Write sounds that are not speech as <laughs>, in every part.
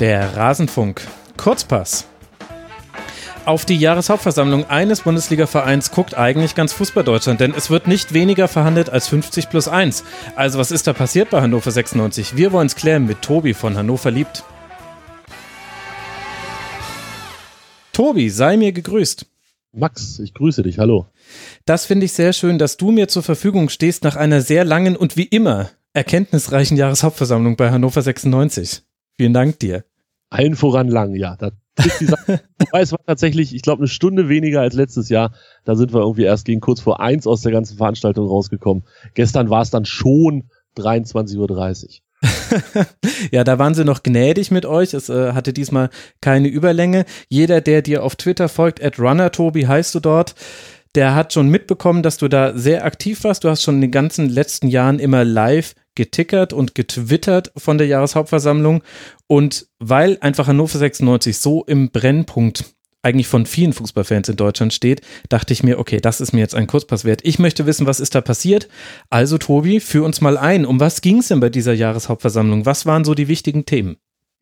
Der Rasenfunk. Kurzpass. Auf die Jahreshauptversammlung eines Bundesligavereins guckt eigentlich ganz Fußball-Deutschland, denn es wird nicht weniger verhandelt als 50 plus 1. Also was ist da passiert bei Hannover 96? Wir wollen es klären mit Tobi von Hannover liebt. Tobi, sei mir gegrüßt. Max, ich grüße dich, hallo. Das finde ich sehr schön, dass du mir zur Verfügung stehst nach einer sehr langen und wie immer erkenntnisreichen Jahreshauptversammlung bei Hannover 96. Vielen Dank dir. Allen voran lang, ja. Da <laughs> es war tatsächlich, ich glaube, eine Stunde weniger als letztes Jahr. Da sind wir irgendwie erst gegen kurz vor eins aus der ganzen Veranstaltung rausgekommen. Gestern war es dann schon 23.30 Uhr. <laughs> ja, da waren sie noch gnädig mit euch. Es äh, hatte diesmal keine Überlänge. Jeder, der dir auf Twitter folgt, at runnertobi heißt du dort, der hat schon mitbekommen, dass du da sehr aktiv warst. Du hast schon in den ganzen letzten Jahren immer live getickert und getwittert von der Jahreshauptversammlung. Und weil einfach Hannover 96 so im Brennpunkt eigentlich von vielen Fußballfans in Deutschland steht, dachte ich mir, okay, das ist mir jetzt ein Kurzpass wert. Ich möchte wissen, was ist da passiert. Also Tobi, führ uns mal ein. Um was ging es denn bei dieser Jahreshauptversammlung? Was waren so die wichtigen Themen?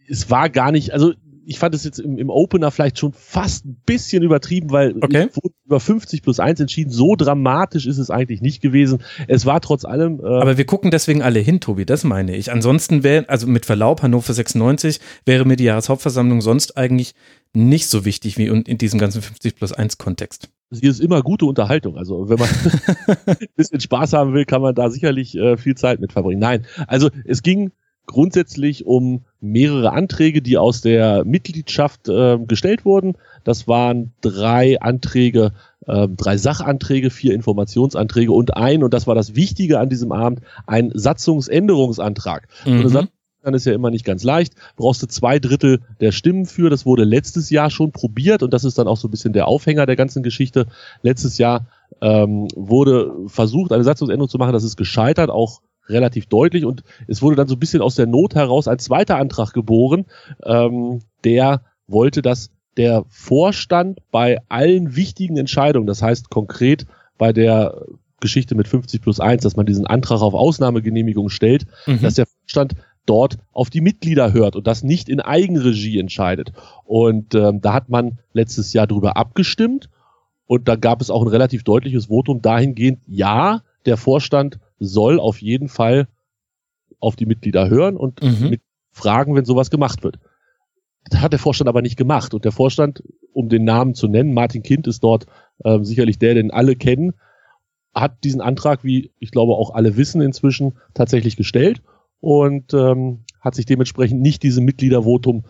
Es war gar nicht, also ich fand es jetzt im, im Opener vielleicht schon fast ein bisschen übertrieben, weil okay. wurde über 50 plus 1 entschieden. So dramatisch ist es eigentlich nicht gewesen. Es war trotz allem. Äh Aber wir gucken deswegen alle hin, Tobi, das meine ich. Ansonsten wäre, also mit Verlaub, Hannover 96 wäre mir die Jahreshauptversammlung sonst eigentlich nicht so wichtig wie in diesem ganzen 50 plus 1 Kontext. Sie ist immer gute Unterhaltung. Also wenn man <laughs> <laughs> ein bisschen Spaß haben will, kann man da sicherlich äh, viel Zeit mit verbringen. Nein, also es ging grundsätzlich um mehrere Anträge, die aus der Mitgliedschaft äh, gestellt wurden. Das waren drei Anträge, äh, drei Sachanträge, vier Informationsanträge und ein, und das war das Wichtige an diesem Abend, ein Satzungsänderungsantrag. Mhm. So dann ist ja immer nicht ganz leicht. Brauchst du zwei Drittel der Stimmen für. Das wurde letztes Jahr schon probiert und das ist dann auch so ein bisschen der Aufhänger der ganzen Geschichte. Letztes Jahr ähm, wurde versucht, eine Satzungsänderung zu machen. Das ist gescheitert, auch relativ deutlich und es wurde dann so ein bisschen aus der Not heraus ein zweiter Antrag geboren, ähm, der wollte, dass der Vorstand bei allen wichtigen Entscheidungen, das heißt konkret bei der Geschichte mit 50 plus 1, dass man diesen Antrag auf Ausnahmegenehmigung stellt, mhm. dass der Vorstand dort auf die Mitglieder hört und das nicht in Eigenregie entscheidet. Und ähm, da hat man letztes Jahr drüber abgestimmt und da gab es auch ein relativ deutliches Votum dahingehend, ja, der Vorstand soll auf jeden Fall auf die Mitglieder hören und mhm. mit fragen, wenn sowas gemacht wird. Das hat der Vorstand aber nicht gemacht. Und der Vorstand, um den Namen zu nennen, Martin Kind ist dort äh, sicherlich der, den alle kennen, hat diesen Antrag, wie ich glaube auch alle wissen inzwischen, tatsächlich gestellt und ähm, hat sich dementsprechend nicht diesem Mitgliedervotum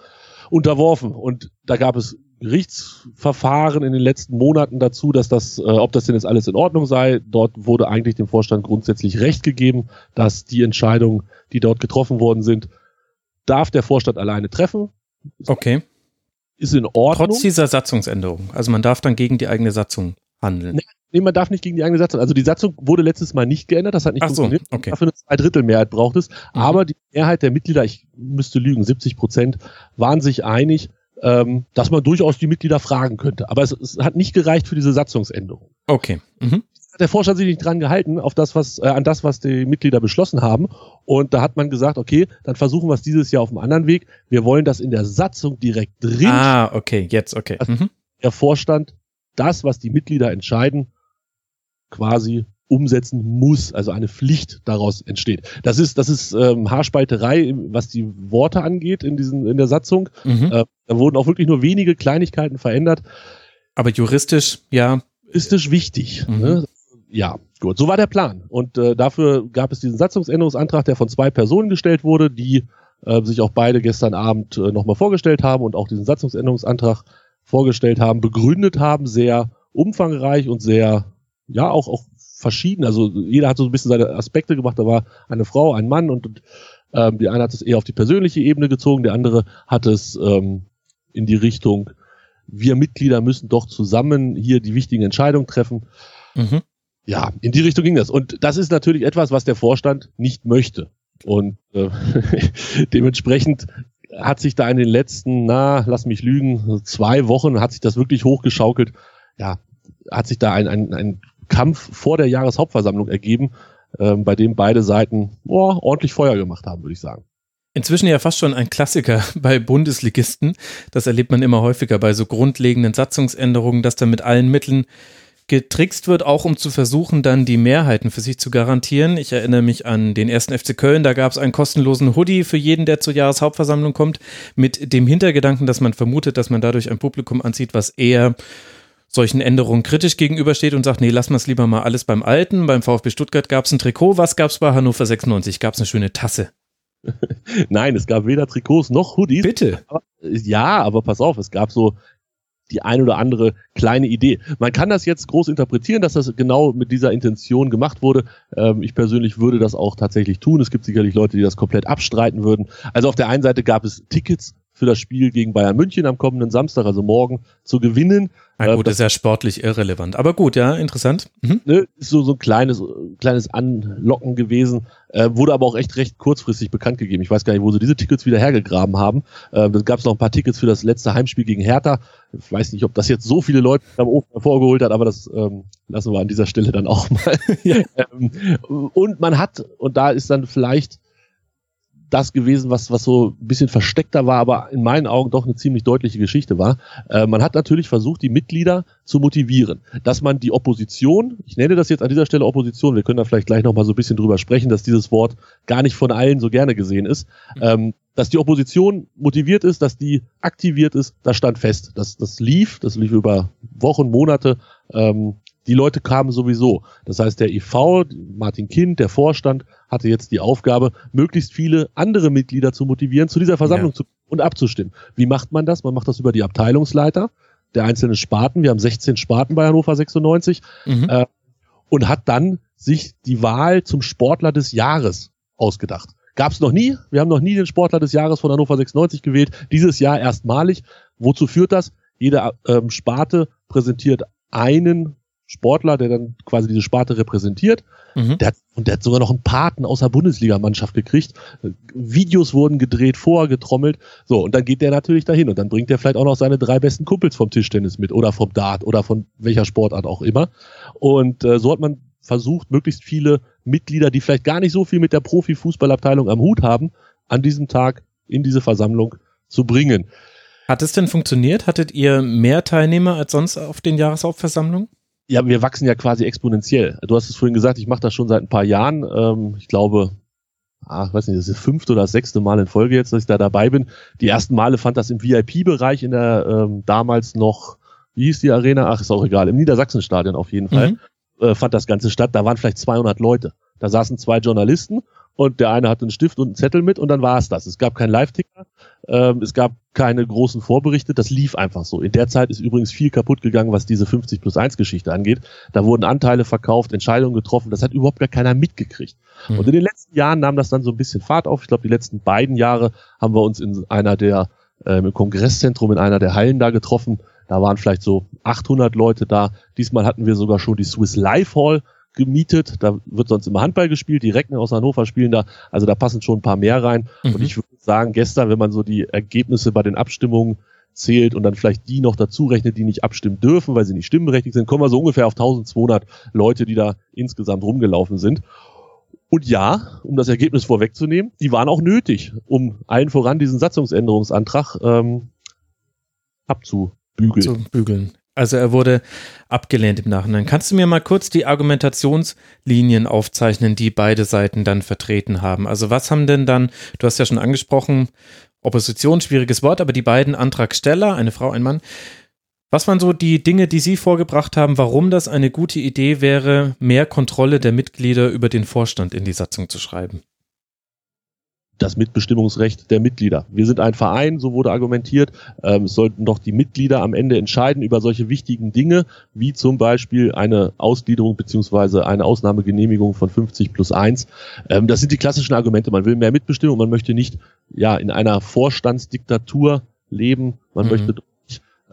unterworfen. Und da gab es Gerichtsverfahren in den letzten Monaten dazu, dass das, äh, ob das denn jetzt alles in Ordnung sei. Dort wurde eigentlich dem Vorstand grundsätzlich Recht gegeben, dass die Entscheidungen, die dort getroffen worden sind, darf der Vorstand alleine treffen. Okay. Ist in Ordnung. Trotz dieser Satzungsänderung. Also man darf dann gegen die eigene Satzung handeln. Nee, man darf nicht gegen die eigene Satzung. Also die Satzung wurde letztes Mal nicht geändert, das hat nicht Ach funktioniert. So, okay. Dafür eine Zweidrittelmehrheit braucht es. Mhm. Aber die Mehrheit der Mitglieder, ich müsste lügen, 70 Prozent, waren sich einig, ähm, dass man durchaus die Mitglieder fragen könnte. Aber es, es hat nicht gereicht für diese Satzungsänderung. Okay. Mhm. Der Vorstand sich nicht dran gehalten, auf das, was, äh, an das, was die Mitglieder beschlossen haben. Und da hat man gesagt, okay, dann versuchen wir es dieses Jahr auf einem anderen Weg. Wir wollen das in der Satzung direkt drin. Ah, okay, jetzt, okay. Mhm. Der Vorstand das, was die Mitglieder entscheiden, quasi umsetzen muss, also eine Pflicht daraus entsteht. Das ist, das ist ähm, Haarspalterei, was die Worte angeht in diesen in der Satzung. Mhm. Äh, da wurden auch wirklich nur wenige Kleinigkeiten verändert. Aber juristisch, ja. Juristisch wichtig. Mhm. Ne? Ja, gut. So war der Plan. Und äh, dafür gab es diesen Satzungsänderungsantrag, der von zwei Personen gestellt wurde, die äh, sich auch beide gestern Abend äh, nochmal vorgestellt haben und auch diesen Satzungsänderungsantrag vorgestellt haben, begründet haben, sehr umfangreich und sehr, ja, auch, auch verschieden. Also jeder hat so ein bisschen seine Aspekte gemacht. Da war eine Frau, ein Mann und, und ähm, die eine hat es eher auf die persönliche Ebene gezogen, der andere hat es ähm, in die Richtung, wir Mitglieder müssen doch zusammen hier die wichtigen Entscheidungen treffen. Mhm. Ja, in die Richtung ging das. Und das ist natürlich etwas, was der Vorstand nicht möchte. Und äh, <laughs> dementsprechend hat sich da in den letzten, na, lass mich lügen, zwei Wochen hat sich das wirklich hochgeschaukelt. Ja, hat sich da ein, ein, ein Kampf vor der Jahreshauptversammlung ergeben, ähm, bei dem beide Seiten oh, ordentlich Feuer gemacht haben, würde ich sagen. Inzwischen ja fast schon ein Klassiker <laughs> bei Bundesligisten. Das erlebt man immer häufiger bei so grundlegenden Satzungsänderungen, dass da mit allen Mitteln getrickst wird, auch um zu versuchen, dann die Mehrheiten für sich zu garantieren. Ich erinnere mich an den ersten FC Köln, da gab es einen kostenlosen Hoodie für jeden, der zur Jahreshauptversammlung kommt, mit dem Hintergedanken, dass man vermutet, dass man dadurch ein Publikum anzieht, was eher solchen Änderungen kritisch gegenübersteht und sagt, nee, lass mal es lieber mal alles beim Alten. Beim VfB Stuttgart gab es ein Trikot, was gab es bei Hannover 96? Gab es eine schöne Tasse. <laughs> Nein, es gab weder Trikots noch Hoodies. Bitte. Aber, ja, aber pass auf, es gab so die ein oder andere kleine Idee. Man kann das jetzt groß interpretieren, dass das genau mit dieser Intention gemacht wurde. Ähm, ich persönlich würde das auch tatsächlich tun. Es gibt sicherlich Leute, die das komplett abstreiten würden. Also auf der einen Seite gab es Tickets für das Spiel gegen Bayern München am kommenden Samstag, also morgen, zu gewinnen. Na gut, äh, das ist ja sportlich irrelevant. Aber gut, ja, interessant. Mhm. Ne, ist so, so ein kleines, kleines Anlocken gewesen, äh, wurde aber auch echt recht kurzfristig bekannt gegeben. Ich weiß gar nicht, wo sie diese Tickets wieder hergegraben haben. Äh, dann gab es noch ein paar Tickets für das letzte Heimspiel gegen Hertha. Ich weiß nicht, ob das jetzt so viele Leute am Ofen hervorgeholt hat, aber das ähm, lassen wir an dieser Stelle dann auch mal. <laughs> ja. ähm, und man hat, und da ist dann vielleicht das gewesen, was, was so ein bisschen versteckter war, aber in meinen Augen doch eine ziemlich deutliche Geschichte war. Äh, man hat natürlich versucht, die Mitglieder zu motivieren, dass man die Opposition, ich nenne das jetzt an dieser Stelle Opposition, wir können da vielleicht gleich nochmal so ein bisschen drüber sprechen, dass dieses Wort gar nicht von allen so gerne gesehen ist, ähm, dass die Opposition motiviert ist, dass die aktiviert ist, das stand fest. Das, das lief, das lief über Wochen, Monate. Ähm, die Leute kamen sowieso. Das heißt, der EV, Martin Kind, der Vorstand, hatte jetzt die Aufgabe, möglichst viele andere Mitglieder zu motivieren, zu dieser Versammlung ja. zu und abzustimmen. Wie macht man das? Man macht das über die Abteilungsleiter der einzelnen Sparten. Wir haben 16 Sparten bei Hannover 96 mhm. äh, und hat dann sich die Wahl zum Sportler des Jahres ausgedacht. Gab es noch nie. Wir haben noch nie den Sportler des Jahres von Hannover 96 gewählt. Dieses Jahr erstmalig. Wozu führt das? Jede ähm, Sparte präsentiert einen Sportler, der dann quasi diese Sparte repräsentiert. Mhm. Der hat, und der hat sogar noch einen Paten aus der Bundesligamannschaft gekriegt. Videos wurden gedreht, vorgetrommelt. So, und dann geht der natürlich dahin und dann bringt er vielleicht auch noch seine drei besten Kumpels vom Tischtennis mit oder vom Dart oder von welcher Sportart auch immer. Und äh, so hat man versucht, möglichst viele Mitglieder, die vielleicht gar nicht so viel mit der Profifußballabteilung am Hut haben, an diesem Tag in diese Versammlung zu bringen. Hat es denn funktioniert? Hattet ihr mehr Teilnehmer als sonst auf den Jahreshauptversammlungen? Ja, wir wachsen ja quasi exponentiell. Du hast es vorhin gesagt, ich mache das schon seit ein paar Jahren. Ähm, ich glaube, ah, ich weiß nicht, das ist das fünfte oder das sechste Mal in Folge jetzt, dass ich da dabei bin. Die ersten Male fand das im VIP-Bereich in der ähm, damals noch, wie hieß die Arena? Ach, ist auch egal, im Niedersachsenstadion auf jeden Fall. Mhm. Äh, fand das Ganze statt. Da waren vielleicht 200 Leute. Da saßen zwei Journalisten und der eine hatte einen Stift und einen Zettel mit und dann war es das. Es gab keinen Live-Ticker, ähm, es gab keine großen Vorberichte, das lief einfach so. In der Zeit ist übrigens viel kaputt gegangen, was diese 50 plus 1 Geschichte angeht. Da wurden Anteile verkauft, Entscheidungen getroffen, das hat überhaupt gar keiner mitgekriegt. Mhm. Und in den letzten Jahren nahm das dann so ein bisschen Fahrt auf. Ich glaube, die letzten beiden Jahre haben wir uns in einer der, äh, im Kongresszentrum in einer der Hallen da getroffen. Da waren vielleicht so 800 Leute da. Diesmal hatten wir sogar schon die Swiss Life Hall gemietet. Da wird sonst immer Handball gespielt. Die Recken aus Hannover spielen da. Also da passen schon ein paar mehr rein. Mhm. Und ich würde sagen, gestern, wenn man so die Ergebnisse bei den Abstimmungen zählt und dann vielleicht die noch dazu rechnet, die nicht abstimmen dürfen, weil sie nicht stimmberechtigt sind, kommen wir so ungefähr auf 1200 Leute, die da insgesamt rumgelaufen sind. Und ja, um das Ergebnis vorwegzunehmen, die waren auch nötig, um allen voran diesen Satzungsänderungsantrag ähm, abzubügeln. Abzubügeln. Also er wurde abgelehnt im Nachhinein. Kannst du mir mal kurz die Argumentationslinien aufzeichnen, die beide Seiten dann vertreten haben? Also was haben denn dann, du hast ja schon angesprochen, Opposition, schwieriges Wort, aber die beiden Antragsteller, eine Frau, ein Mann, was waren so die Dinge, die Sie vorgebracht haben, warum das eine gute Idee wäre, mehr Kontrolle der Mitglieder über den Vorstand in die Satzung zu schreiben? Das Mitbestimmungsrecht der Mitglieder. Wir sind ein Verein, so wurde argumentiert. Ähm, es sollten doch die Mitglieder am Ende entscheiden über solche wichtigen Dinge, wie zum Beispiel eine Ausgliederung beziehungsweise eine Ausnahmegenehmigung von 50 plus 1. Ähm, das sind die klassischen Argumente. Man will mehr Mitbestimmung, man möchte nicht ja in einer Vorstandsdiktatur leben, man mhm. möchte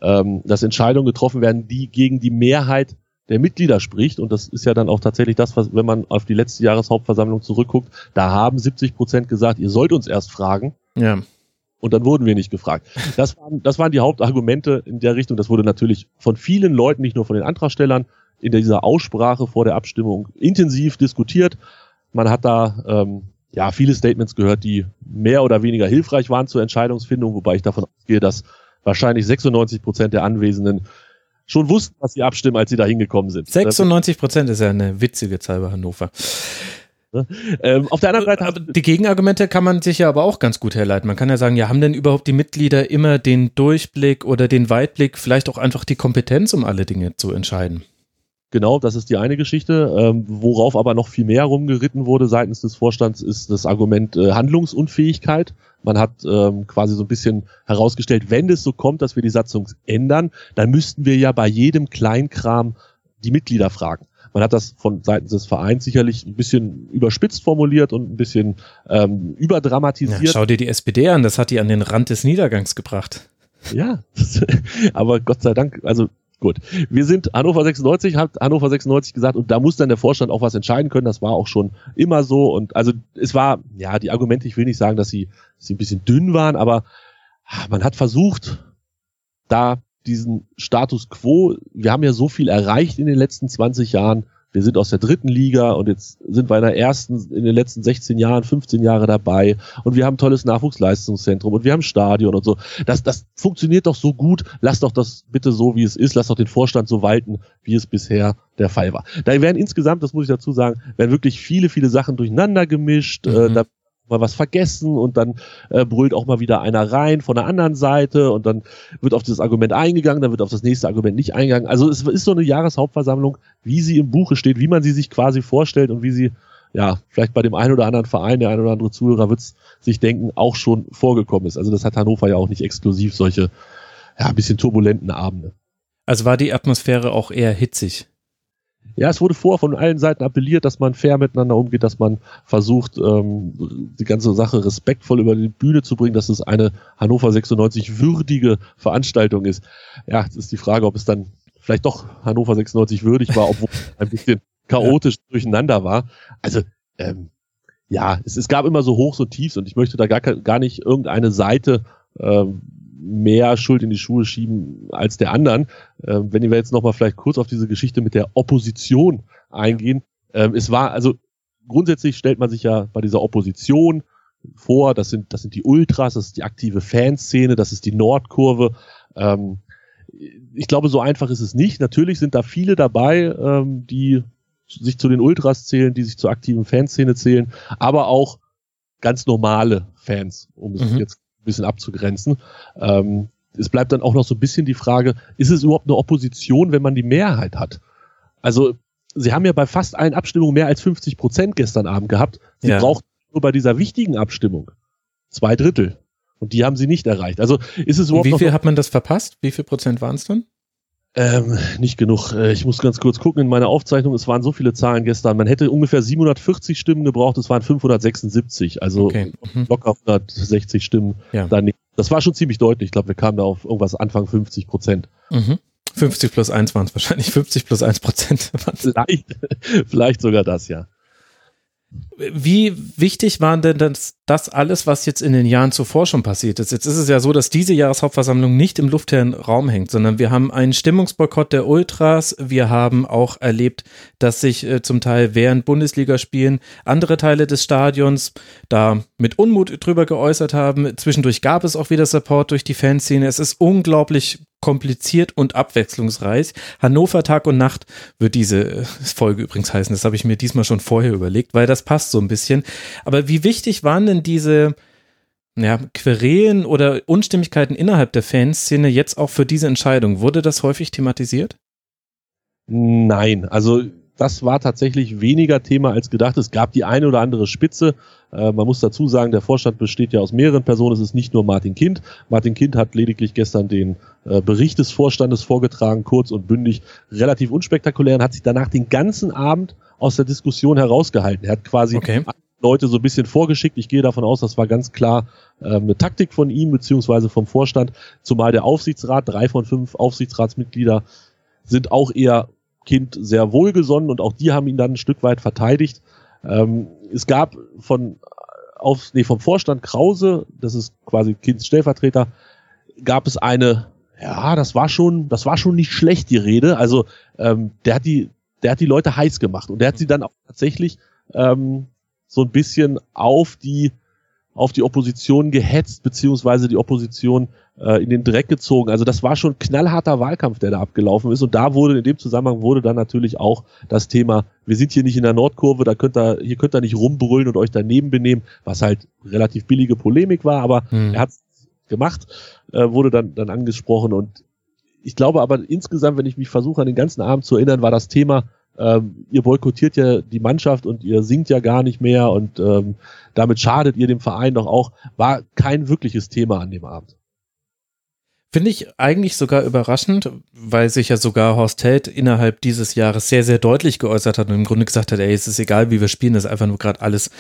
ähm, dass Entscheidungen getroffen werden, die gegen die Mehrheit der Mitglieder spricht, und das ist ja dann auch tatsächlich das, was, wenn man auf die letzte Jahreshauptversammlung zurückguckt, da haben 70 Prozent gesagt, ihr sollt uns erst fragen. Ja. Und dann wurden wir nicht gefragt. Das waren, das waren die Hauptargumente in der Richtung. Das wurde natürlich von vielen Leuten, nicht nur von den Antragstellern, in dieser Aussprache vor der Abstimmung intensiv diskutiert. Man hat da ähm, ja, viele Statements gehört, die mehr oder weniger hilfreich waren zur Entscheidungsfindung, wobei ich davon ausgehe, dass wahrscheinlich 96 Prozent der Anwesenden schon wussten, was sie abstimmen, als sie da hingekommen sind. 96 Prozent ist ja eine witzige Zahl bei Hannover. Ne? Ähm, auf der anderen Seite. Aber die Gegenargumente kann man sich ja aber auch ganz gut herleiten. Man kann ja sagen, ja, haben denn überhaupt die Mitglieder immer den Durchblick oder den Weitblick, vielleicht auch einfach die Kompetenz, um alle Dinge zu entscheiden? Genau, das ist die eine Geschichte. Ähm, worauf aber noch viel mehr rumgeritten wurde seitens des Vorstands, ist das Argument äh, Handlungsunfähigkeit. Man hat ähm, quasi so ein bisschen herausgestellt, wenn es so kommt, dass wir die Satzung ändern, dann müssten wir ja bei jedem Kleinkram die Mitglieder fragen. Man hat das von seitens des Vereins sicherlich ein bisschen überspitzt formuliert und ein bisschen ähm, überdramatisiert. Ja, schau dir die SPD an, das hat die an den Rand des Niedergangs gebracht. Ja, <laughs> aber Gott sei Dank, also gut. Wir sind Hannover 96, hat Hannover 96 gesagt und da muss dann der Vorstand auch was entscheiden können. Das war auch schon immer so und also es war, ja, die Argumente, ich will nicht sagen, dass sie, dass sie ein bisschen dünn waren, aber man hat versucht, da diesen Status quo, wir haben ja so viel erreicht in den letzten 20 Jahren. Wir sind aus der dritten Liga und jetzt sind wir in der ersten, in den letzten 16 Jahren, 15 Jahre dabei und wir haben ein tolles Nachwuchsleistungszentrum und wir haben Stadion und so. Das, das funktioniert doch so gut. Lass doch das bitte so, wie es ist. Lass doch den Vorstand so walten, wie es bisher der Fall war. Da werden insgesamt, das muss ich dazu sagen, werden wirklich viele, viele Sachen durcheinander gemischt. Äh, mhm. Äh, da mal was vergessen und dann äh, brüllt auch mal wieder einer rein von der anderen Seite und dann wird auf dieses Argument eingegangen, dann wird auf das nächste Argument nicht eingegangen. Also es ist so eine Jahreshauptversammlung, wie sie im Buche steht, wie man sie sich quasi vorstellt und wie sie, ja, vielleicht bei dem einen oder anderen Verein, der ein oder andere Zuhörer wird sich denken, auch schon vorgekommen ist. Also das hat Hannover ja auch nicht exklusiv solche, ja, ein bisschen turbulenten Abende. Also war die Atmosphäre auch eher hitzig? Ja, es wurde vor von allen Seiten appelliert, dass man fair miteinander umgeht, dass man versucht, ähm, die ganze Sache respektvoll über die Bühne zu bringen, dass es eine Hannover 96 würdige Veranstaltung ist. Ja, jetzt ist die Frage, ob es dann vielleicht doch Hannover 96 würdig war, obwohl es ein bisschen <laughs> chaotisch ja. durcheinander war. Also, ähm, ja, es, es gab immer so Hochs und Tiefs und ich möchte da gar, gar nicht irgendeine Seite ähm, mehr Schuld in die Schuhe schieben als der anderen. Ähm, wenn wir jetzt nochmal vielleicht kurz auf diese Geschichte mit der Opposition eingehen. Ähm, es war, also grundsätzlich stellt man sich ja bei dieser Opposition vor, das sind, das sind die Ultras, das ist die aktive Fanszene, das ist die Nordkurve. Ähm, ich glaube, so einfach ist es nicht. Natürlich sind da viele dabei, ähm, die sich zu den Ultras zählen, die sich zur aktiven Fanszene zählen, aber auch ganz normale Fans, um es mhm. jetzt ein bisschen abzugrenzen. Ähm, es bleibt dann auch noch so ein bisschen die Frage, ist es überhaupt eine Opposition, wenn man die Mehrheit hat? Also, sie haben ja bei fast allen Abstimmungen mehr als 50 Prozent gestern Abend gehabt. Sie ja. braucht nur bei dieser wichtigen Abstimmung zwei Drittel. Und die haben sie nicht erreicht. Also ist es überhaupt. Und wie viel hat man das verpasst? Wie viel Prozent waren es dann? Ähm, nicht genug. Äh, ich muss ganz kurz gucken in meiner Aufzeichnung. Es waren so viele Zahlen gestern. Man hätte ungefähr 740 Stimmen gebraucht. Es waren 576. Also okay. mhm. locker 160 Stimmen. Ja. Daneben. Das war schon ziemlich deutlich. Ich glaube, wir kamen da auf irgendwas Anfang 50 Prozent. Mhm. 50 plus 1 waren es wahrscheinlich. 50 plus 1 Prozent. vielleicht, <laughs> vielleicht sogar das, ja. Wie wichtig waren denn das, das, alles, was jetzt in den Jahren zuvor schon passiert ist? Jetzt ist es ja so, dass diese Jahreshauptversammlung nicht im luftleeren Raum hängt, sondern wir haben einen Stimmungsboykott der Ultras. Wir haben auch erlebt, dass sich äh, zum Teil während Bundesligaspielen andere Teile des Stadions da mit Unmut drüber geäußert haben. Zwischendurch gab es auch wieder Support durch die Fanszene. Es ist unglaublich kompliziert und abwechslungsreich. Hannover Tag und Nacht wird diese äh, Folge übrigens heißen. Das habe ich mir diesmal schon vorher überlegt, weil das passt so ein bisschen. Aber wie wichtig waren denn diese ja, Querelen oder Unstimmigkeiten innerhalb der Fanszene jetzt auch für diese Entscheidung? Wurde das häufig thematisiert? Nein, also das war tatsächlich weniger Thema als gedacht. Es gab die eine oder andere Spitze. Äh, man muss dazu sagen, der Vorstand besteht ja aus mehreren Personen. Es ist nicht nur Martin Kind. Martin Kind hat lediglich gestern den äh, Bericht des Vorstandes vorgetragen, kurz und bündig, relativ unspektakulär und hat sich danach den ganzen Abend aus der Diskussion herausgehalten. Er hat quasi okay. Leute so ein bisschen vorgeschickt. Ich gehe davon aus, das war ganz klar äh, eine Taktik von ihm beziehungsweise vom Vorstand, zumal der Aufsichtsrat, drei von fünf Aufsichtsratsmitglieder sind auch eher Kind sehr wohlgesonnen und auch die haben ihn dann ein Stück weit verteidigt. Ähm, es gab von auf, nee, vom Vorstand Krause, das ist quasi Kinds Stellvertreter, gab es eine, ja, das war schon, das war schon nicht schlecht, die Rede. Also ähm, der hat die, der hat die Leute heiß gemacht und der hat sie dann auch tatsächlich ähm, so ein bisschen auf die auf die Opposition gehetzt, beziehungsweise die Opposition äh, in den Dreck gezogen. Also das war schon knallharter Wahlkampf, der da abgelaufen ist. Und da wurde in dem Zusammenhang wurde dann natürlich auch das Thema, wir sind hier nicht in der Nordkurve, da könnt ihr, hier könnt ihr nicht rumbrüllen und euch daneben benehmen, was halt relativ billige Polemik war, aber hm. er hat gemacht, äh, wurde dann, dann angesprochen und ich glaube aber insgesamt, wenn ich mich versuche, an den ganzen Abend zu erinnern, war das Thema, ähm, ihr boykottiert ja die Mannschaft und ihr singt ja gar nicht mehr und ähm, damit schadet ihr dem Verein doch auch, war kein wirkliches Thema an dem Abend. Finde ich eigentlich sogar überraschend, weil sich ja sogar Horst Held innerhalb dieses Jahres sehr, sehr deutlich geäußert hat und im Grunde gesagt hat, ey, es ist egal, wie wir spielen, das ist einfach nur gerade alles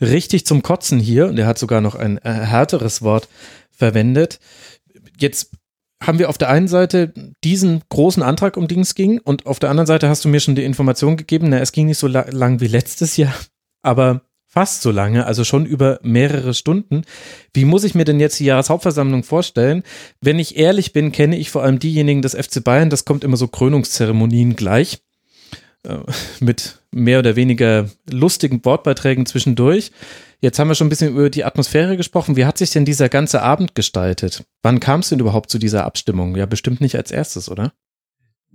richtig zum Kotzen hier. Und er hat sogar noch ein äh, härteres Wort verwendet. Jetzt haben wir auf der einen Seite diesen großen Antrag, um den es ging, und auf der anderen Seite hast du mir schon die Information gegeben, na, es ging nicht so la lang wie letztes Jahr, <laughs> aber fast so lange, also schon über mehrere Stunden. Wie muss ich mir denn jetzt die Jahreshauptversammlung vorstellen? Wenn ich ehrlich bin, kenne ich vor allem diejenigen des FC Bayern, das kommt immer so Krönungszeremonien gleich, äh, <laughs> mit mehr oder weniger lustigen Wortbeiträgen zwischendurch. Jetzt haben wir schon ein bisschen über die Atmosphäre gesprochen. Wie hat sich denn dieser ganze Abend gestaltet? Wann kam es denn überhaupt zu dieser Abstimmung? Ja, bestimmt nicht als erstes, oder?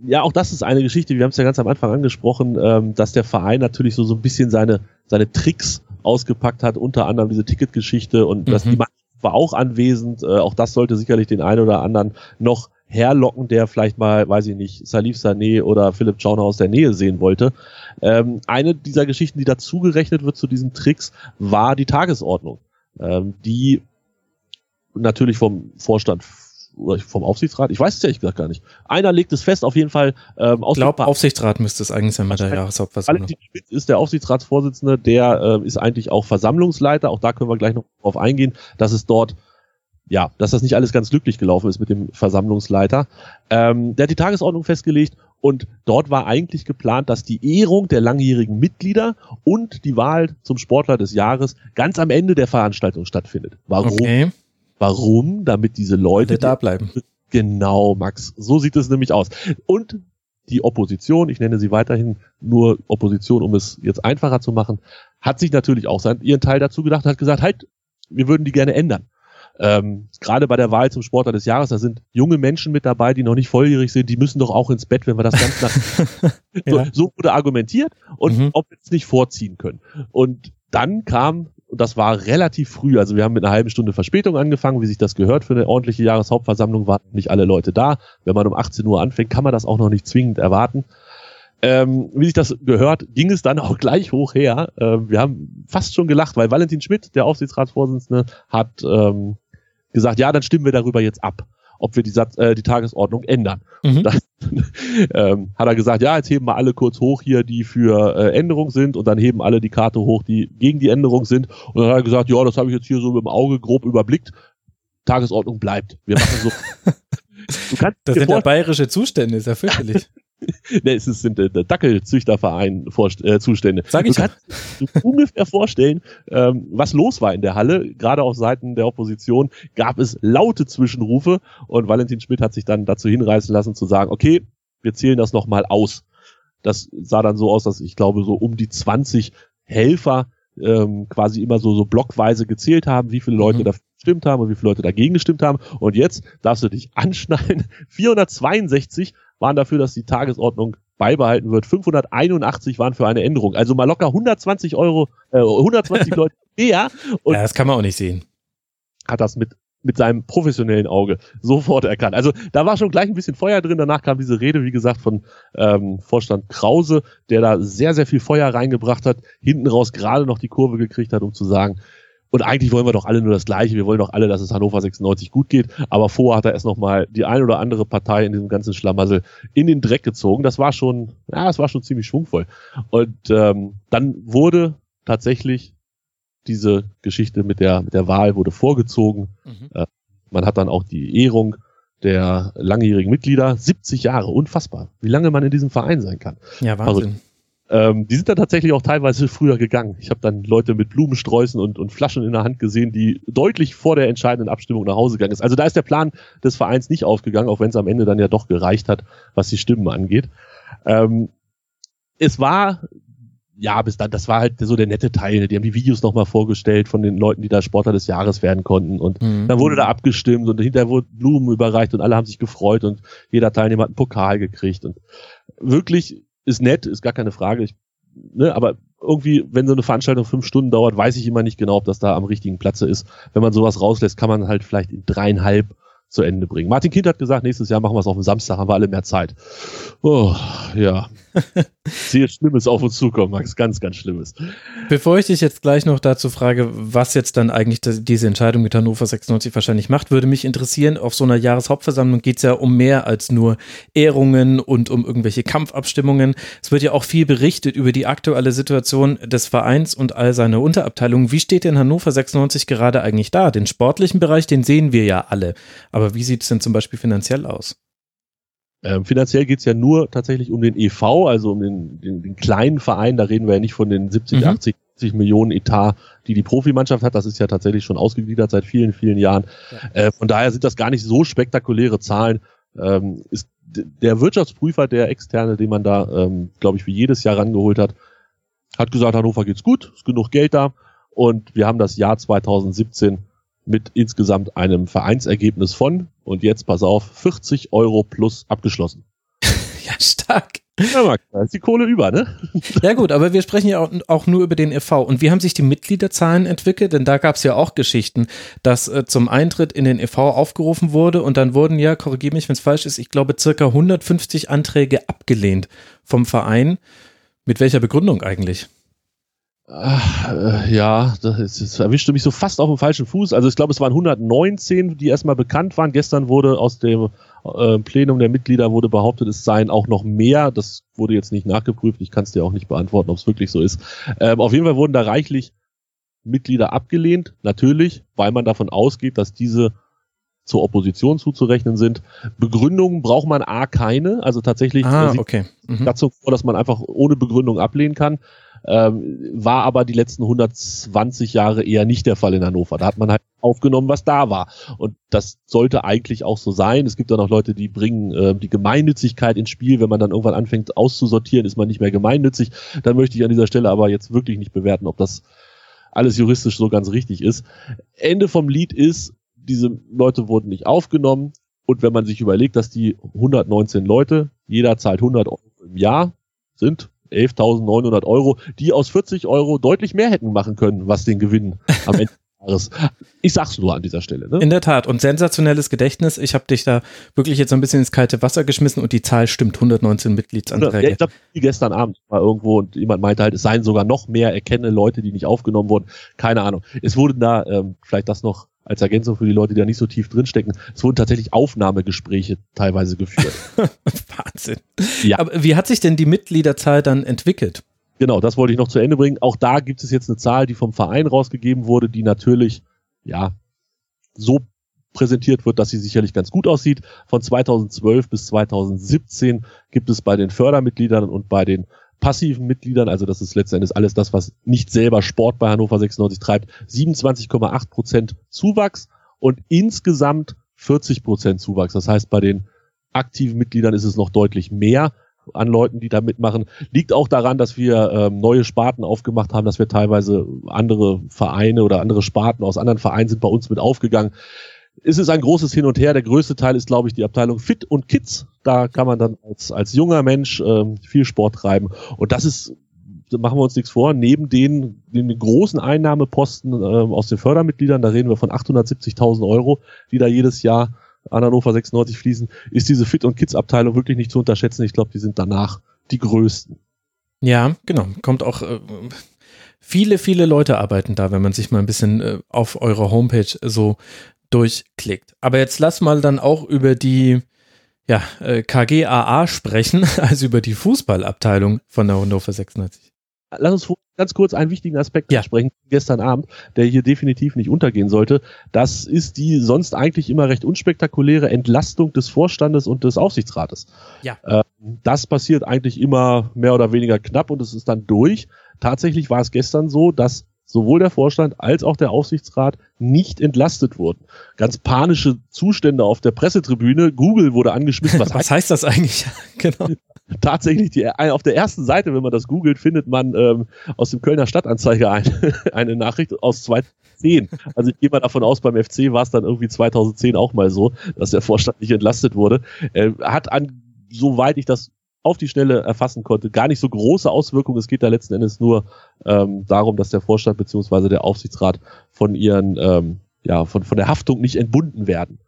ja, auch das ist eine Geschichte, wir haben es ja ganz am Anfang angesprochen, ähm, dass der Verein natürlich so, so ein bisschen seine, seine Tricks ausgepackt hat, unter anderem diese Ticketgeschichte und mhm. dass die war auch anwesend. Äh, auch das sollte sicherlich den einen oder anderen noch herlocken, der vielleicht mal, weiß ich nicht, Salif Sané oder Philipp Schauner aus der Nähe sehen wollte. Ähm, eine dieser Geschichten, die dazugerechnet wird zu diesen Tricks, war die Tagesordnung, ähm, die natürlich vom Vorstand oder vom Aufsichtsrat, ich weiß es ehrlich gesagt gar nicht. Einer legt es fest, auf jeden Fall. Ähm, ich glaube, Aufsichtsrat müsste es eigentlich sein bei der Jahreshauptversammlung. Ist der Aufsichtsratsvorsitzende, der äh, ist eigentlich auch Versammlungsleiter, auch da können wir gleich noch drauf eingehen, dass es dort ja, dass das nicht alles ganz glücklich gelaufen ist mit dem Versammlungsleiter. Ähm, der hat die Tagesordnung festgelegt und dort war eigentlich geplant, dass die Ehrung der langjährigen Mitglieder und die Wahl zum Sportler des Jahres ganz am Ende der Veranstaltung stattfindet. Warum? Okay. Warum? Damit diese Leute Alle da bleiben. Genau, Max. So sieht es nämlich aus. Und die Opposition, ich nenne sie weiterhin nur Opposition, um es jetzt einfacher zu machen, hat sich natürlich auch seinen, ihren Teil dazu gedacht, hat gesagt, halt, wir würden die gerne ändern. Ähm, gerade bei der Wahl zum Sportler des Jahres, da sind junge Menschen mit dabei, die noch nicht volljährig sind, die müssen doch auch ins Bett, wenn wir das ganz nach. <laughs> ja. so, so, wurde argumentiert und mhm. ob wir es nicht vorziehen können. Und dann kam und das war relativ früh, also wir haben mit einer halben Stunde Verspätung angefangen, wie sich das gehört für eine ordentliche Jahreshauptversammlung, waren nicht alle Leute da. Wenn man um 18 Uhr anfängt, kann man das auch noch nicht zwingend erwarten. Ähm, wie sich das gehört, ging es dann <laughs> auch gleich hoch her. Ähm, wir haben fast schon gelacht, weil Valentin Schmidt, der Aufsichtsratsvorsitzende, hat ähm, gesagt, ja, dann stimmen wir darüber jetzt ab ob wir die, Satz, äh, die Tagesordnung ändern. Mhm. Dann <laughs> ähm, hat er gesagt, ja, jetzt heben wir alle kurz hoch hier, die für äh, Änderung sind und dann heben alle die Karte hoch, die gegen die Änderung sind. Und dann hat er gesagt, ja, das habe ich jetzt hier so mit dem Auge grob überblickt. Tagesordnung bleibt. Wir machen so. <laughs> du kannst das sind ja bayerische Zustände, ist ja fürchterlich. <laughs> <laughs> ne, es sind äh, Dackelzüchterverein äh, Zustände. Sag ich du kannst dir ungefähr vorstellen, ähm, was los war in der Halle. Gerade auf Seiten der Opposition gab es laute Zwischenrufe und Valentin Schmidt hat sich dann dazu hinreißen lassen zu sagen, okay, wir zählen das nochmal aus. Das sah dann so aus, dass ich glaube, so um die 20 Helfer ähm, quasi immer so, so blockweise gezählt haben, wie viele Leute mhm. dafür gestimmt haben und wie viele Leute dagegen gestimmt haben. Und jetzt darfst du dich anschneiden. 462 <laughs> waren dafür, dass die Tagesordnung beibehalten wird. 581 waren für eine Änderung. Also mal locker 120 Euro, äh, 120 <laughs> Leute mehr. Und ja, das kann man auch nicht sehen. Hat das mit mit seinem professionellen Auge sofort erkannt. Also da war schon gleich ein bisschen Feuer drin. Danach kam diese Rede, wie gesagt, von ähm, Vorstand Krause, der da sehr, sehr viel Feuer reingebracht hat, hinten raus gerade noch die Kurve gekriegt hat, um zu sagen, und eigentlich wollen wir doch alle nur das Gleiche. Wir wollen doch alle, dass es Hannover 96 gut geht. Aber vorher hat er erst nochmal die ein oder andere Partei in diesem ganzen Schlamassel in den Dreck gezogen. Das war schon, ja, das war schon ziemlich schwungvoll. Und ähm, dann wurde tatsächlich diese Geschichte mit der, mit der Wahl wurde vorgezogen. Mhm. Äh, man hat dann auch die Ehrung der langjährigen Mitglieder. 70 Jahre, unfassbar, wie lange man in diesem Verein sein kann. Ja, Wahnsinn. Also, ähm, die sind dann tatsächlich auch teilweise früher gegangen. Ich habe dann Leute mit Blumensträußen und, und Flaschen in der Hand gesehen, die deutlich vor der entscheidenden Abstimmung nach Hause gegangen ist. Also da ist der Plan des Vereins nicht aufgegangen, auch wenn es am Ende dann ja doch gereicht hat, was die Stimmen angeht. Ähm, es war ja, bis dann, das war halt so der nette Teil. Die haben die Videos nochmal vorgestellt von den Leuten, die da Sportler des Jahres werden konnten. Und mhm. dann wurde da abgestimmt und hinterher wurden Blumen überreicht und alle haben sich gefreut und jeder Teilnehmer hat einen Pokal gekriegt. Und wirklich ist nett, ist gar keine Frage. Ich, ne, aber irgendwie, wenn so eine Veranstaltung fünf Stunden dauert, weiß ich immer nicht genau, ob das da am richtigen Platze ist. Wenn man sowas rauslässt, kann man halt vielleicht in dreieinhalb zu Ende bringen. Martin Kind hat gesagt, nächstes Jahr machen wir es auf dem Samstag, haben wir alle mehr Zeit. Oh, ja. <laughs> Sehr Schlimmes auf uns zukommen, Max. Ganz, ganz Schlimmes. Bevor ich dich jetzt gleich noch dazu frage, was jetzt dann eigentlich diese Entscheidung mit Hannover 96 wahrscheinlich macht, würde mich interessieren, auf so einer Jahreshauptversammlung geht es ja um mehr als nur Ehrungen und um irgendwelche Kampfabstimmungen. Es wird ja auch viel berichtet über die aktuelle Situation des Vereins und all seine Unterabteilungen. Wie steht denn Hannover 96 gerade eigentlich da? Den sportlichen Bereich, den sehen wir ja alle. Aber wie sieht es denn zum Beispiel finanziell aus? Ähm, finanziell geht's ja nur tatsächlich um den EV, also um den, den, den kleinen Verein. Da reden wir ja nicht von den 70, mhm. 80, 80 Millionen Etat, die die Profimannschaft hat. Das ist ja tatsächlich schon ausgegliedert seit vielen, vielen Jahren. Ja. Äh, von daher sind das gar nicht so spektakuläre Zahlen. Ähm, ist der Wirtschaftsprüfer, der externe, den man da, ähm, glaube ich, wie jedes Jahr rangeholt hat, hat gesagt, Hannover geht's gut, ist genug Geld da. Und wir haben das Jahr 2017 mit insgesamt einem Vereinsergebnis von, und jetzt pass auf, 40 Euro plus abgeschlossen. <laughs> ja, stark. Ja, Max, da ist die Kohle über, ne? <laughs> Ja gut, aber wir sprechen ja auch, auch, nur über den e.V. Und wie haben sich die Mitgliederzahlen entwickelt? Denn da gab es ja auch Geschichten, dass äh, zum Eintritt in den e.V. aufgerufen wurde und dann wurden ja, korrigiere mich, wenn es falsch ist, ich glaube circa 150 Anträge abgelehnt vom Verein. Mit welcher Begründung eigentlich? Ach, äh, ja, das, ist, das erwischte mich so fast auf dem falschen Fuß. Also ich glaube, es waren 119, die erstmal bekannt waren. Gestern wurde aus dem äh, Plenum der Mitglieder wurde behauptet, es seien auch noch mehr. Das wurde jetzt nicht nachgeprüft. Ich kann es dir auch nicht beantworten, ob es wirklich so ist. Ähm, auf jeden Fall wurden da reichlich Mitglieder abgelehnt. Natürlich, weil man davon ausgeht, dass diese zur Opposition zuzurechnen sind. Begründungen braucht man A keine. Also tatsächlich ah, okay. mhm. dazu vor, dass man einfach ohne Begründung ablehnen kann ähm, war aber die letzten 120 Jahre eher nicht der Fall in Hannover. Da hat man halt aufgenommen, was da war. Und das sollte eigentlich auch so sein. Es gibt dann auch Leute, die bringen äh, die Gemeinnützigkeit ins Spiel. Wenn man dann irgendwann anfängt auszusortieren, ist man nicht mehr gemeinnützig. Dann möchte ich an dieser Stelle aber jetzt wirklich nicht bewerten, ob das alles juristisch so ganz richtig ist. Ende vom Lied ist, diese Leute wurden nicht aufgenommen. Und wenn man sich überlegt, dass die 119 Leute, jeder zahlt 100 Euro im Jahr, sind 11.900 Euro, die aus 40 Euro deutlich mehr hätten machen können, was den Gewinn am Ende <laughs> Jahres. Ich sag's nur an dieser Stelle. Ne? In der Tat. Und sensationelles Gedächtnis. Ich habe dich da wirklich jetzt ein bisschen ins kalte Wasser geschmissen und die Zahl stimmt. 119 Mitgliedsanträge. Ja, ich glaube, gestern Abend war irgendwo und jemand meinte halt, es seien sogar noch mehr erkenne Leute, die nicht aufgenommen wurden. Keine Ahnung. Es wurden da, ähm, vielleicht das noch als Ergänzung für die Leute, die da nicht so tief drinstecken, es wurden tatsächlich Aufnahmegespräche teilweise geführt. <laughs> Wahnsinn. Ja. Aber wie hat sich denn die Mitgliederzahl dann entwickelt? Genau, das wollte ich noch zu Ende bringen. Auch da gibt es jetzt eine Zahl, die vom Verein rausgegeben wurde, die natürlich, ja, so präsentiert wird, dass sie sicherlich ganz gut aussieht. Von 2012 bis 2017 gibt es bei den Fördermitgliedern und bei den passiven Mitgliedern, also das ist letztendlich alles das, was nicht selber Sport bei Hannover 96 treibt, 27,8 Prozent Zuwachs und insgesamt 40 Prozent Zuwachs. Das heißt, bei den aktiven Mitgliedern ist es noch deutlich mehr an Leuten, die da mitmachen. Liegt auch daran, dass wir ähm, neue Sparten aufgemacht haben, dass wir teilweise andere Vereine oder andere Sparten aus anderen Vereinen sind bei uns mit aufgegangen ist es ein großes Hin und Her. Der größte Teil ist, glaube ich, die Abteilung Fit und Kids. Da kann man dann als, als junger Mensch ähm, viel Sport treiben. Und das ist, machen wir uns nichts vor, neben den, den großen Einnahmeposten ähm, aus den Fördermitgliedern, da reden wir von 870.000 Euro, die da jedes Jahr an Hannover 96 fließen, ist diese Fit- und Kids-Abteilung wirklich nicht zu unterschätzen. Ich glaube, die sind danach die größten. Ja, genau. Kommt auch äh, viele, viele Leute arbeiten da, wenn man sich mal ein bisschen äh, auf eurer Homepage so durchklickt. Aber jetzt lass mal dann auch über die ja, äh, KGAA sprechen, <laughs> also über die Fußballabteilung von der Hannover 96. Lass uns ganz kurz einen wichtigen Aspekt ja. sprechen, gestern Abend, der hier definitiv nicht untergehen sollte. Das ist die sonst eigentlich immer recht unspektakuläre Entlastung des Vorstandes und des Aufsichtsrates. Ja. Äh, das passiert eigentlich immer mehr oder weniger knapp und es ist dann durch. Tatsächlich war es gestern so, dass sowohl der Vorstand als auch der Aufsichtsrat nicht entlastet wurden. Ganz panische Zustände auf der Pressetribüne. Google wurde angeschmissen. Was, <laughs> Was heißt das eigentlich? <laughs> genau. <laughs> Tatsächlich, die, auf der ersten Seite, wenn man das googelt, findet man ähm, aus dem Kölner Stadtanzeiger ein, eine Nachricht aus 2010. Also ich gehe mal davon aus, beim FC war es dann irgendwie 2010 auch mal so, dass der Vorstand nicht entlastet wurde. Er hat an, soweit ich das auf die Schnelle erfassen konnte, gar nicht so große Auswirkungen. Es geht da letzten Endes nur ähm, darum, dass der Vorstand beziehungsweise der Aufsichtsrat von ihren, ähm, ja, von, von der Haftung nicht entbunden werden.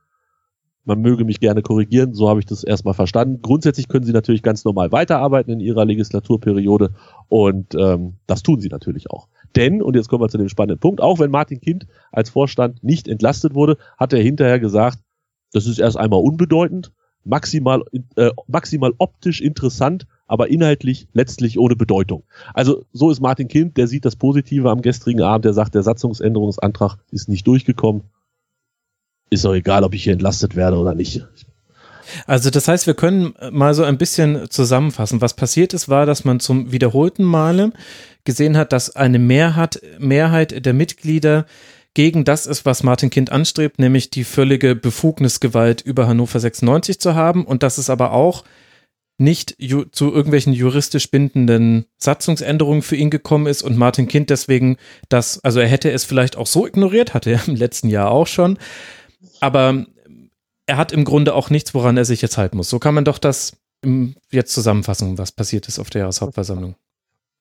Man möge mich gerne korrigieren, so habe ich das erstmal verstanden. Grundsätzlich können sie natürlich ganz normal weiterarbeiten in ihrer Legislaturperiode und ähm, das tun sie natürlich auch. Denn, und jetzt kommen wir zu dem spannenden Punkt, auch wenn Martin Kind als Vorstand nicht entlastet wurde, hat er hinterher gesagt, das ist erst einmal unbedeutend, maximal, äh, maximal optisch interessant, aber inhaltlich letztlich ohne Bedeutung. Also so ist Martin Kind, der sieht das Positive am gestrigen Abend, der sagt, der Satzungsänderungsantrag ist nicht durchgekommen. Ist doch egal, ob ich hier entlastet werde oder nicht. Also das heißt, wir können mal so ein bisschen zusammenfassen. Was passiert ist, war, dass man zum wiederholten Male gesehen hat, dass eine Mehrheit, Mehrheit der Mitglieder gegen das ist, was Martin Kind anstrebt, nämlich die völlige Befugnisgewalt über Hannover 96 zu haben und dass es aber auch nicht zu irgendwelchen juristisch bindenden Satzungsänderungen für ihn gekommen ist und Martin Kind deswegen das, also er hätte es vielleicht auch so ignoriert, hatte er im letzten Jahr auch schon, aber er hat im Grunde auch nichts, woran er sich jetzt halten muss. So kann man doch das jetzt zusammenfassen, was passiert ist auf der Jahreshauptversammlung.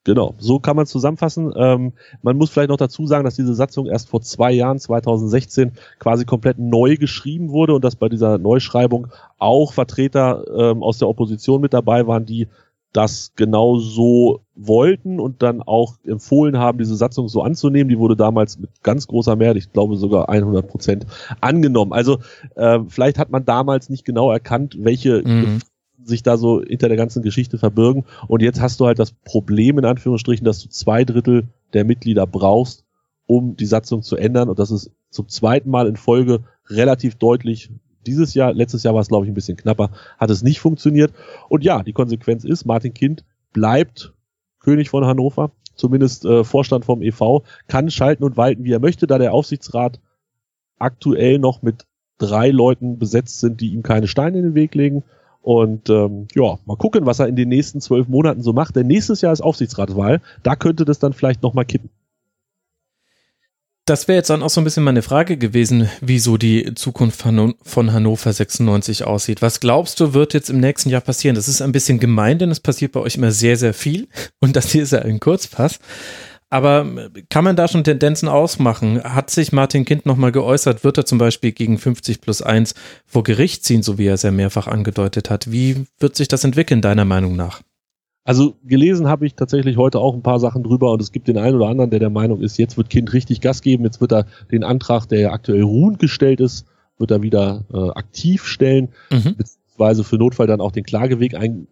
Genau, so kann man zusammenfassen. Ähm, man muss vielleicht noch dazu sagen, dass diese Satzung erst vor zwei Jahren, 2016, quasi komplett neu geschrieben wurde und dass bei dieser Neuschreibung auch Vertreter ähm, aus der Opposition mit dabei waren, die das genau so wollten und dann auch empfohlen haben, diese Satzung so anzunehmen. Die wurde damals mit ganz großer Mehrheit, ich glaube sogar 100 Prozent, angenommen. Also äh, vielleicht hat man damals nicht genau erkannt, welche mhm sich da so hinter der ganzen Geschichte verbirgen. Und jetzt hast du halt das Problem, in Anführungsstrichen, dass du zwei Drittel der Mitglieder brauchst, um die Satzung zu ändern. Und das ist zum zweiten Mal in Folge relativ deutlich dieses Jahr, letztes Jahr war es, glaube ich, ein bisschen knapper, hat es nicht funktioniert. Und ja, die Konsequenz ist, Martin Kind bleibt König von Hannover, zumindest äh, Vorstand vom EV, kann schalten und walten, wie er möchte, da der Aufsichtsrat aktuell noch mit drei Leuten besetzt sind, die ihm keine Steine in den Weg legen. Und ähm, ja, mal gucken, was er in den nächsten zwölf Monaten so macht. Denn nächstes Jahr ist Aufsichtsratswahl. Da könnte das dann vielleicht nochmal kippen. Das wäre jetzt dann auch so ein bisschen meine Frage gewesen, wie so die Zukunft von Hannover 96 aussieht. Was glaubst du, wird jetzt im nächsten Jahr passieren? Das ist ein bisschen gemein, denn es passiert bei euch immer sehr, sehr viel. Und das hier ist ja ein Kurzpass. Aber äh, kann man da schon Tendenzen ausmachen? Hat sich Martin Kind nochmal geäußert? Wird er zum Beispiel gegen 50 plus 1 vor Gericht ziehen, so wie er es ja mehrfach angedeutet hat? Wie wird sich das entwickeln, deiner Meinung nach? Also gelesen habe ich tatsächlich heute auch ein paar Sachen drüber und es gibt den einen oder anderen, der der Meinung ist, jetzt wird Kind richtig Gas geben, jetzt wird er den Antrag, der ja aktuell ruhend gestellt ist, wird er wieder äh, aktiv stellen, mhm. beziehungsweise für Notfall dann auch den Klageweg ein,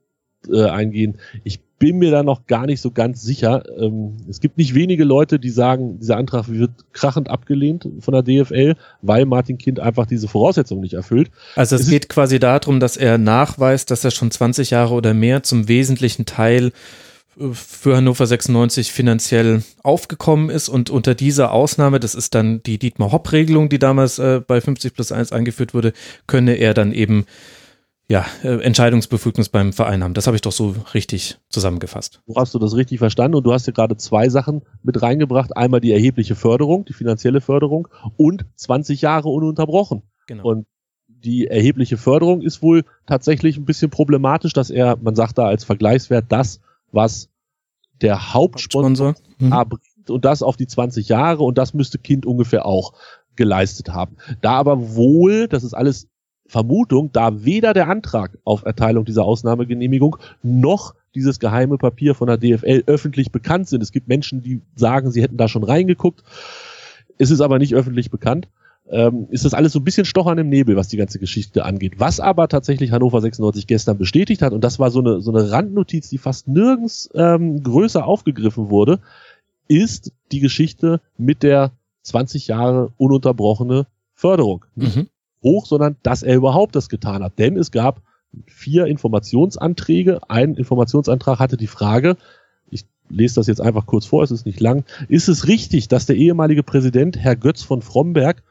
äh, eingehen. Ich bin mir da noch gar nicht so ganz sicher. Ähm, es gibt nicht wenige Leute, die sagen, dieser Antrag wird krachend abgelehnt von der DFL, weil Martin Kind einfach diese Voraussetzungen nicht erfüllt. Also es, es geht quasi darum, dass er nachweist, dass er schon 20 Jahre oder mehr zum wesentlichen Teil äh, für Hannover 96 finanziell aufgekommen ist und unter dieser Ausnahme, das ist dann die Dietmar-Hopp-Regelung, die damals äh, bei 50 plus 1 eingeführt wurde, könne er dann eben ja, äh, Entscheidungsbefugnis beim Verein haben. Das habe ich doch so richtig zusammengefasst. Wo hast du das richtig verstanden? Und du hast ja gerade zwei Sachen mit reingebracht. Einmal die erhebliche Förderung, die finanzielle Förderung und 20 Jahre ununterbrochen. Genau. Und die erhebliche Förderung ist wohl tatsächlich ein bisschen problematisch, dass er, man sagt da als Vergleichswert, das, was der Hauptsponsor mhm. bringt und das auf die 20 Jahre und das müsste Kind ungefähr auch geleistet haben. Da aber wohl, das ist alles Vermutung, da weder der Antrag auf Erteilung dieser Ausnahmegenehmigung noch dieses geheime Papier von der DFL öffentlich bekannt sind. Es gibt Menschen, die sagen, sie hätten da schon reingeguckt. Es ist aber nicht öffentlich bekannt. Ähm, ist das alles so ein bisschen Stochern im Nebel, was die ganze Geschichte angeht. Was aber tatsächlich Hannover 96 gestern bestätigt hat, und das war so eine, so eine Randnotiz, die fast nirgends ähm, größer aufgegriffen wurde, ist die Geschichte mit der 20 Jahre ununterbrochene Förderung. Mhm hoch, sondern dass er überhaupt das getan hat. Denn es gab vier Informationsanträge. Ein Informationsantrag hatte die Frage, ich lese das jetzt einfach kurz vor, es ist nicht lang. Ist es richtig, dass der ehemalige Präsident, Herr Götz von Fromberg,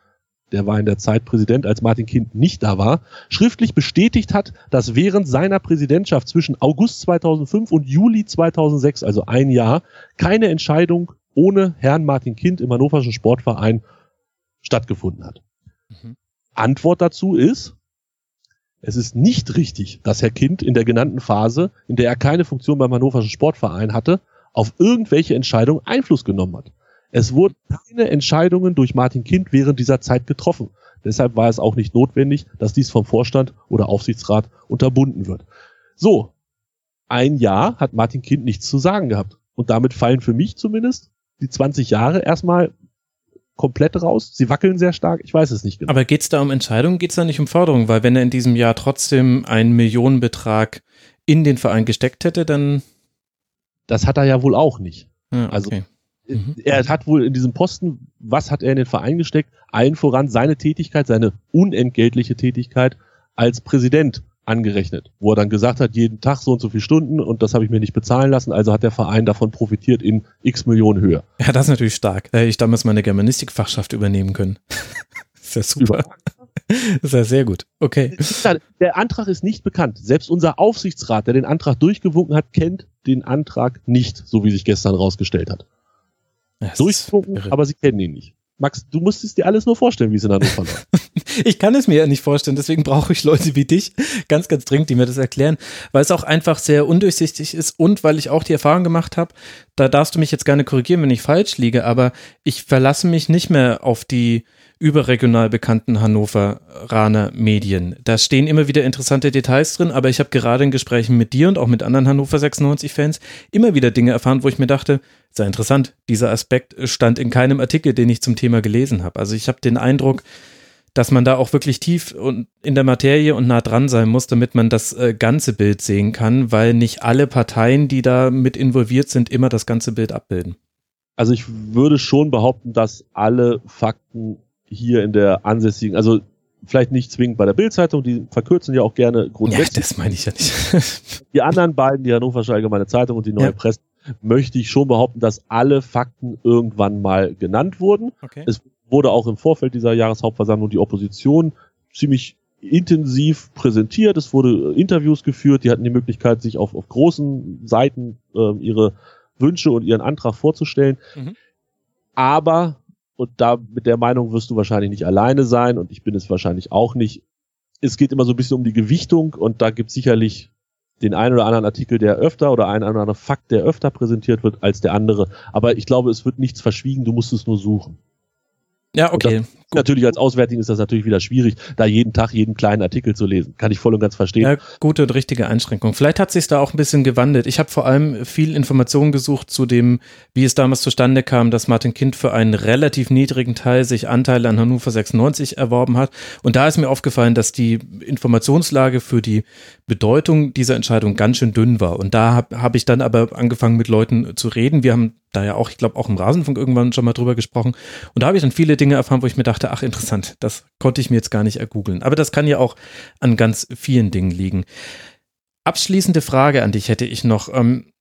der war in der Zeit Präsident, als Martin Kind nicht da war, schriftlich bestätigt hat, dass während seiner Präsidentschaft zwischen August 2005 und Juli 2006, also ein Jahr, keine Entscheidung ohne Herrn Martin Kind im Hannoverschen Sportverein stattgefunden hat. Mhm. Antwort dazu ist, es ist nicht richtig, dass Herr Kind in der genannten Phase, in der er keine Funktion beim Hannoverschen Sportverein hatte, auf irgendwelche Entscheidungen Einfluss genommen hat. Es wurden keine Entscheidungen durch Martin Kind während dieser Zeit getroffen. Deshalb war es auch nicht notwendig, dass dies vom Vorstand oder Aufsichtsrat unterbunden wird. So, ein Jahr hat Martin Kind nichts zu sagen gehabt. Und damit fallen für mich zumindest die 20 Jahre erstmal komplett raus. Sie wackeln sehr stark. Ich weiß es nicht genau. Aber geht es da um Entscheidungen? Geht es da nicht um Forderungen? Weil wenn er in diesem Jahr trotzdem einen Millionenbetrag in den Verein gesteckt hätte, dann. Das hat er ja wohl auch nicht. Also okay. Also Mhm. Er hat wohl in diesem Posten, was hat er in den Verein gesteckt? Allen voran seine Tätigkeit, seine unentgeltliche Tätigkeit als Präsident angerechnet, wo er dann gesagt hat, jeden Tag so und so viele Stunden und das habe ich mir nicht bezahlen lassen, also hat der Verein davon profitiert in x Millionen Höhe. Ja, das ist natürlich stark. Da hätte ich damals meine Germanistikfachschaft übernehmen können. <laughs> ist ja super. Das ist ja sehr gut. Okay. Der Antrag ist nicht bekannt. Selbst unser Aufsichtsrat, der den Antrag durchgewunken hat, kennt den Antrag nicht, so wie sich gestern rausgestellt hat durchgucken, aber sie kennen ihn nicht. Max, du musst es dir alles nur vorstellen, wie es in Hannover <laughs> läuft. <laughs> ich kann es mir ja nicht vorstellen, deswegen brauche ich Leute wie dich, ganz, ganz dringend, die mir das erklären, weil es auch einfach sehr undurchsichtig ist und weil ich auch die Erfahrung gemacht habe, da darfst du mich jetzt gerne korrigieren, wenn ich falsch liege, aber ich verlasse mich nicht mehr auf die überregional bekannten Hannoveraner Medien. Da stehen immer wieder interessante Details drin, aber ich habe gerade in Gesprächen mit dir und auch mit anderen Hannover 96-Fans immer wieder Dinge erfahren, wo ich mir dachte, sehr interessant, dieser Aspekt stand in keinem Artikel, den ich zum Thema gelesen habe. Also ich habe den Eindruck, dass man da auch wirklich tief und in der Materie und nah dran sein muss, damit man das äh, ganze Bild sehen kann, weil nicht alle Parteien, die da mit involviert sind, immer das ganze Bild abbilden. Also ich würde schon behaupten, dass alle Fakten hier in der ansässigen, also vielleicht nicht zwingend bei der Bildzeitung, die verkürzen ja auch gerne grundsätzlich. Ja, das meine ich ja nicht. <laughs> die anderen beiden, die Hannoversche Allgemeine Zeitung und die Neue ja. Presse, möchte ich schon behaupten, dass alle Fakten irgendwann mal genannt wurden. Okay. Es wurde auch im Vorfeld dieser Jahreshauptversammlung die Opposition ziemlich intensiv präsentiert. Es wurde Interviews geführt. Die hatten die Möglichkeit, sich auf, auf großen Seiten äh, ihre Wünsche und ihren Antrag vorzustellen. Mhm. Aber und da mit der Meinung wirst du wahrscheinlich nicht alleine sein und ich bin es wahrscheinlich auch nicht. Es geht immer so ein bisschen um die Gewichtung und da gibt es sicherlich den einen oder anderen Artikel, der öfter oder einen oder anderen Fakt, der öfter präsentiert wird als der andere. Aber ich glaube, es wird nichts verschwiegen, du musst es nur suchen. Ja, okay. Natürlich als Auswärtigen ist das natürlich wieder schwierig, da jeden Tag jeden kleinen Artikel zu lesen. Kann ich voll und ganz verstehen. Ja, gute und richtige Einschränkung. Vielleicht hat sich da auch ein bisschen gewandelt. Ich habe vor allem viel Informationen gesucht zu dem, wie es damals zustande kam, dass Martin Kind für einen relativ niedrigen Teil sich Anteile an Hannover 96 erworben hat. Und da ist mir aufgefallen, dass die Informationslage für die Bedeutung dieser Entscheidung ganz schön dünn war. Und da habe hab ich dann aber angefangen mit Leuten zu reden. Wir haben da ja auch, ich glaube, auch im Rasenfunk irgendwann schon mal drüber gesprochen. Und da habe ich dann viele Dinge erfahren, wo ich mir dachte, ach interessant, das konnte ich mir jetzt gar nicht ergoogeln. Aber das kann ja auch an ganz vielen Dingen liegen. Abschließende Frage an dich hätte ich noch. Ähm,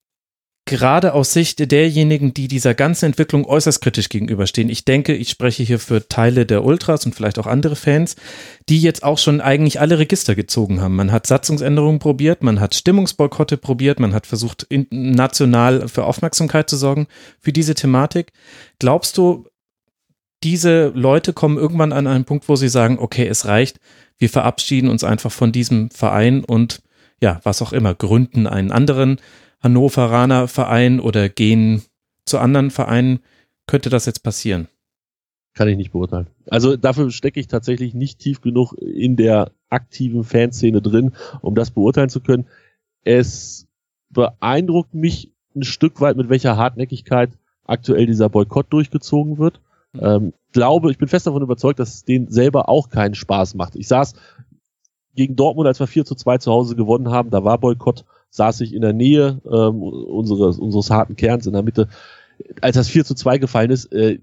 gerade aus Sicht derjenigen, die dieser ganzen Entwicklung äußerst kritisch gegenüberstehen. Ich denke, ich spreche hier für Teile der Ultras und vielleicht auch andere Fans, die jetzt auch schon eigentlich alle Register gezogen haben. Man hat Satzungsänderungen probiert, man hat Stimmungsboykotte probiert, man hat versucht, national für Aufmerksamkeit zu sorgen für diese Thematik. Glaubst du, diese Leute kommen irgendwann an einen Punkt, wo sie sagen, okay, es reicht, wir verabschieden uns einfach von diesem Verein und ja, was auch immer, gründen einen anderen Hannoveraner Verein oder gehen zu anderen Vereinen. Könnte das jetzt passieren? Kann ich nicht beurteilen. Also dafür stecke ich tatsächlich nicht tief genug in der aktiven Fanszene drin, um das beurteilen zu können. Es beeindruckt mich ein Stück weit, mit welcher Hartnäckigkeit aktuell dieser Boykott durchgezogen wird. Ähm, glaube, ich bin fest davon überzeugt, dass es denen selber auch keinen Spaß macht. Ich saß gegen Dortmund, als wir 4 zu 2 zu Hause gewonnen haben, da war Boykott saß ich in der Nähe ähm, unseres, unseres harten Kerns in der Mitte. Als das 4 zu 2 gefallen ist, äh,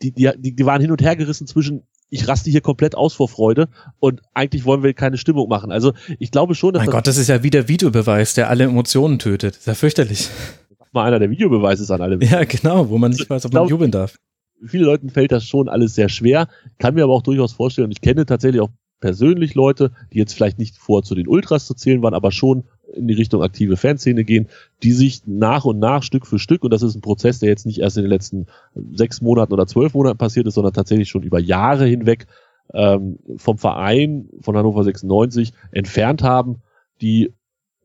die, die, die waren hin und her gerissen zwischen ich raste hier komplett aus vor Freude und eigentlich wollen wir keine Stimmung machen. Also ich glaube schon, dass. Mein das Gott, das ist ja wie der Videobeweis, der alle Emotionen tötet. Das ist ja fürchterlich. <laughs> mal einer der Videobeweis ist an allem. Ja, genau, wo man nicht weiß, ob man jubeln darf. Vielen Leuten fällt das schon alles sehr schwer, kann mir aber auch durchaus vorstellen, und ich kenne tatsächlich auch persönlich Leute, die jetzt vielleicht nicht vor zu den Ultras zu zählen waren, aber schon in die Richtung aktive Fanszene gehen, die sich nach und nach Stück für Stück, und das ist ein Prozess, der jetzt nicht erst in den letzten sechs Monaten oder zwölf Monaten passiert ist, sondern tatsächlich schon über Jahre hinweg ähm, vom Verein von Hannover 96 entfernt haben, die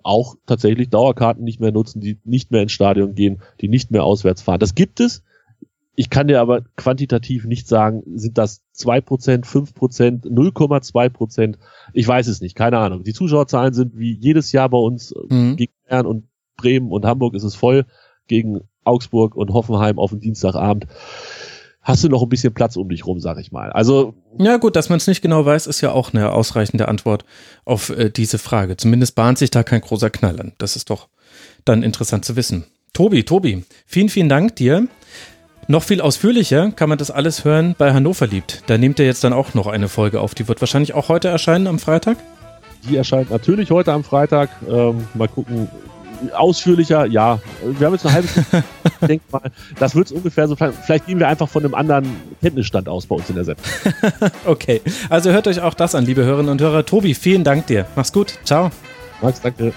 auch tatsächlich Dauerkarten nicht mehr nutzen, die nicht mehr ins Stadion gehen, die nicht mehr auswärts fahren. Das gibt es. Ich kann dir aber quantitativ nicht sagen, sind das 2%, 5%, 0,2%. Ich weiß es nicht, keine Ahnung. Die Zuschauerzahlen sind wie jedes Jahr bei uns mhm. gegen Bern und Bremen und Hamburg ist es voll, gegen Augsburg und Hoffenheim auf dem Dienstagabend hast du noch ein bisschen Platz um dich rum, sag ich mal. Also ja gut, dass man es nicht genau weiß, ist ja auch eine ausreichende Antwort auf äh, diese Frage. Zumindest bahnt sich da kein großer Knall an. Das ist doch dann interessant zu wissen. Tobi, Tobi, vielen, vielen Dank dir. Noch viel ausführlicher kann man das alles hören bei Hannover liebt. Da nehmt ihr jetzt dann auch noch eine Folge auf. Die wird wahrscheinlich auch heute erscheinen am Freitag. Die erscheint natürlich heute am Freitag. Ähm, mal gucken, ausführlicher, ja. Wir haben jetzt eine halbe Stunde. <laughs> ich denke mal, das wird es ungefähr so. Vielleicht gehen wir einfach von einem anderen Kenntnisstand aus bei uns in der Sendung. <laughs> okay, also hört euch auch das an, liebe Hörerinnen und Hörer. Tobi, vielen Dank dir. Mach's gut. Ciao. Max, danke.